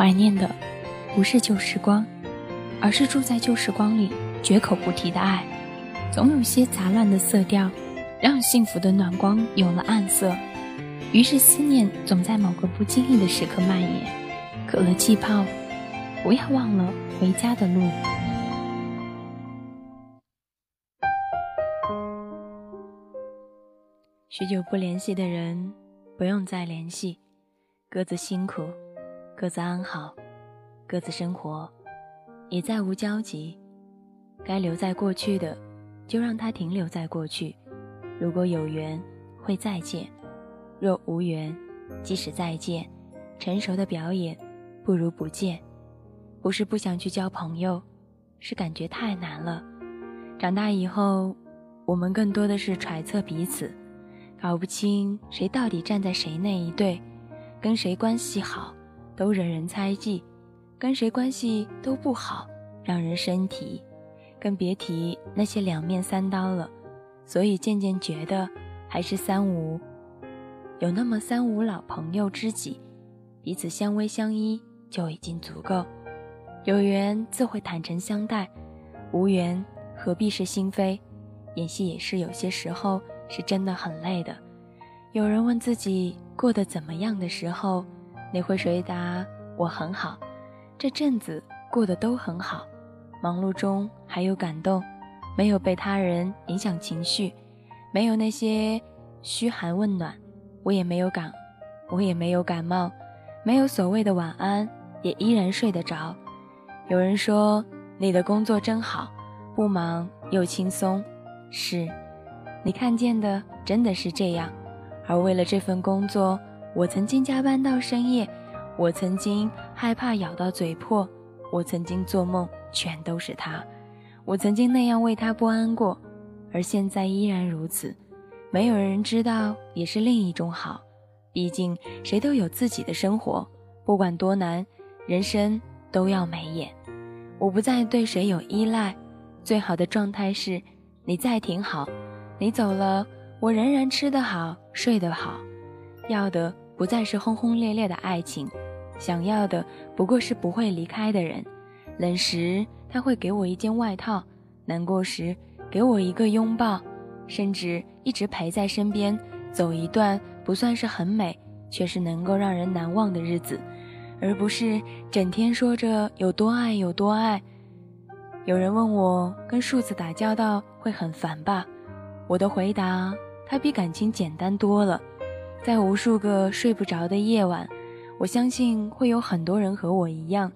怀念的不是旧时光，而是住在旧时光里绝口不提的爱。总有些杂乱的色调，让幸福的暖光有了暗色。于是思念总在某个不经意的时刻蔓延。可乐气泡，不要忘了回家的路。许久不联系的人，不用再联系。各自辛苦，各自安好，各自生活，也再无交集。该留在过去的，就让它停留在过去。如果有缘，会再见；若无缘，即使再见，成熟的表演，不如不见。不是不想去交朋友，是感觉太难了。长大以后，我们更多的是揣测彼此。搞不清谁到底站在谁那一队，跟谁关系好，都惹人猜忌；跟谁关系都不好，让人生提。更别提那些两面三刀了。所以渐渐觉得，还是三无，有那么三五老朋友知己，彼此相偎相依就已经足够。有缘自会坦诚相待，无缘何必是心扉。演戏也是有些时候。是真的很累的。有人问自己过得怎么样的时候，你会回答：“我很好，这阵子过得都很好。忙碌中还有感动，没有被他人影响情绪，没有那些嘘寒问暖，我也没有感，我也没有感冒，没有所谓的晚安，也依然睡得着。”有人说：“你的工作真好，不忙又轻松。”是。你看见的真的是这样，而为了这份工作，我曾经加班到深夜，我曾经害怕咬到嘴破，我曾经做梦全都是他，我曾经那样为他不安过，而现在依然如此。没有人知道，也是另一种好。毕竟谁都有自己的生活，不管多难，人生都要美眼。我不再对谁有依赖，最好的状态是，你再挺好。你走了，我仍然吃得好，睡得好，要的不再是轰轰烈烈的爱情，想要的不过是不会离开的人。冷时他会给我一件外套，难过时给我一个拥抱，甚至一直陪在身边，走一段不算是很美，却是能够让人难忘的日子，而不是整天说着有多爱有多爱。有人问我，跟数字打交道会很烦吧？我的回答，它比感情简单多了。在无数个睡不着的夜晚，我相信会有很多人和我一样，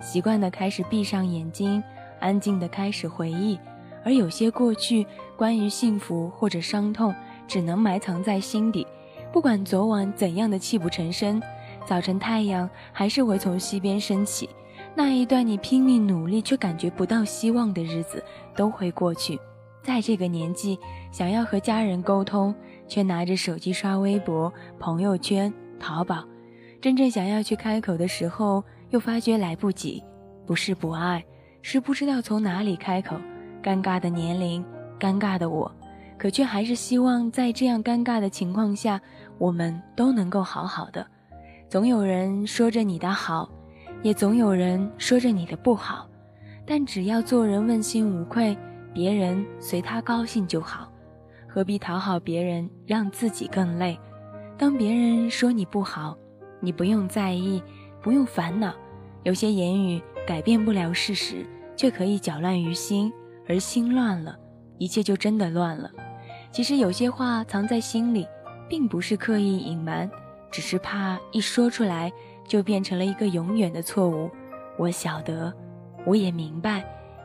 习惯的开始闭上眼睛，安静的开始回忆。而有些过去，关于幸福或者伤痛，只能埋藏在心底。不管昨晚怎样的泣不成声，早晨太阳还是会从西边升起。那一段你拼命努力却感觉不到希望的日子，都会过去。在这个年纪，想要和家人沟通，却拿着手机刷微博、朋友圈、淘宝；真正想要去开口的时候，又发觉来不及。不是不爱，是不知道从哪里开口。尴尬的年龄，尴尬的我，可却还是希望在这样尴尬的情况下，我们都能够好好的。总有人说着你的好，也总有人说着你的不好，但只要做人问心无愧。别人随他高兴就好，何必讨好别人，让自己更累？当别人说你不好，你不用在意，不用烦恼。有些言语改变不了事实，却可以搅乱于心，而心乱了，一切就真的乱了。其实有些话藏在心里，并不是刻意隐瞒，只是怕一说出来就变成了一个永远的错误。我晓得，我也明白。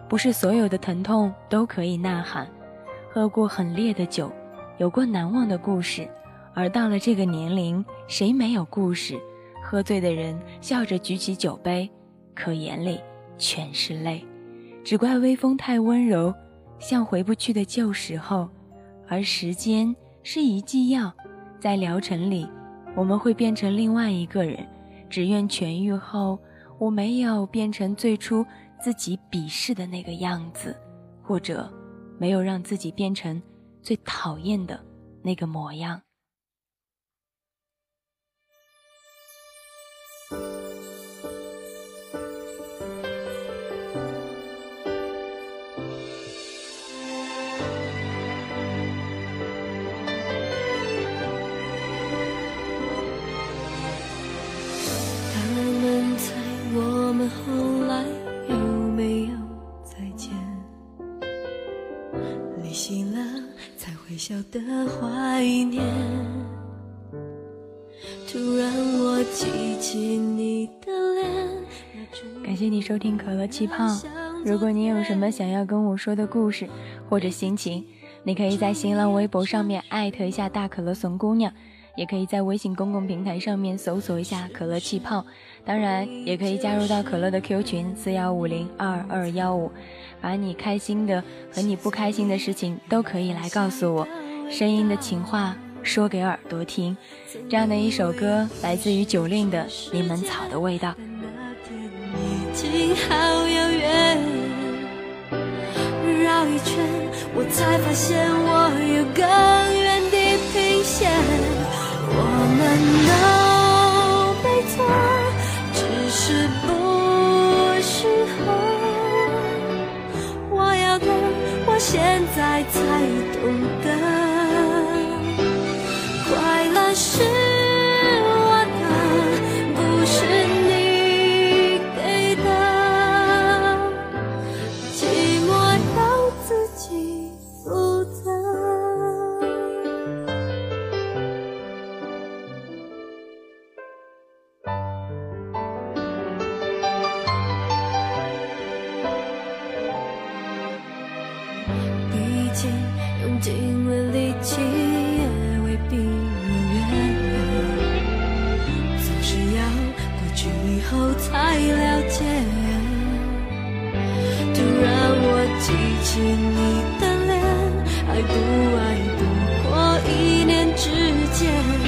不是所有的疼痛都可以呐喊，喝过很烈的酒，有过难忘的故事，而到了这个年龄，谁没有故事？喝醉的人笑着举起酒杯，可眼里全是泪，只怪微风太温柔，像回不去的旧时候。而时间是一剂药，在疗程里，我们会变成另外一个人。只愿痊愈后，我没有变成最初。自己鄙视的那个样子，或者没有让自己变成最讨厌的那个模样。的怀念。突然我记起你的脸。感谢你收听可乐气泡。如果你有什么想要跟我说的故事或者心情，你可以在新浪微博上面艾特一下大可乐怂姑娘。也可以在微信公共平台上面搜索一下可乐气泡，当然也可以加入到可乐的 Q 群四幺五零二二幺五，把你开心的和你不开心的事情都可以来告诉我，声音的情话说给耳朵听。这样的一首歌来自于九令的《柠檬草的味道》。绕一圈，我才发现我有更尽了力气也未必如愿，总是要过去以后才了解。突然我记起你的脸，爱不爱不过一念之间。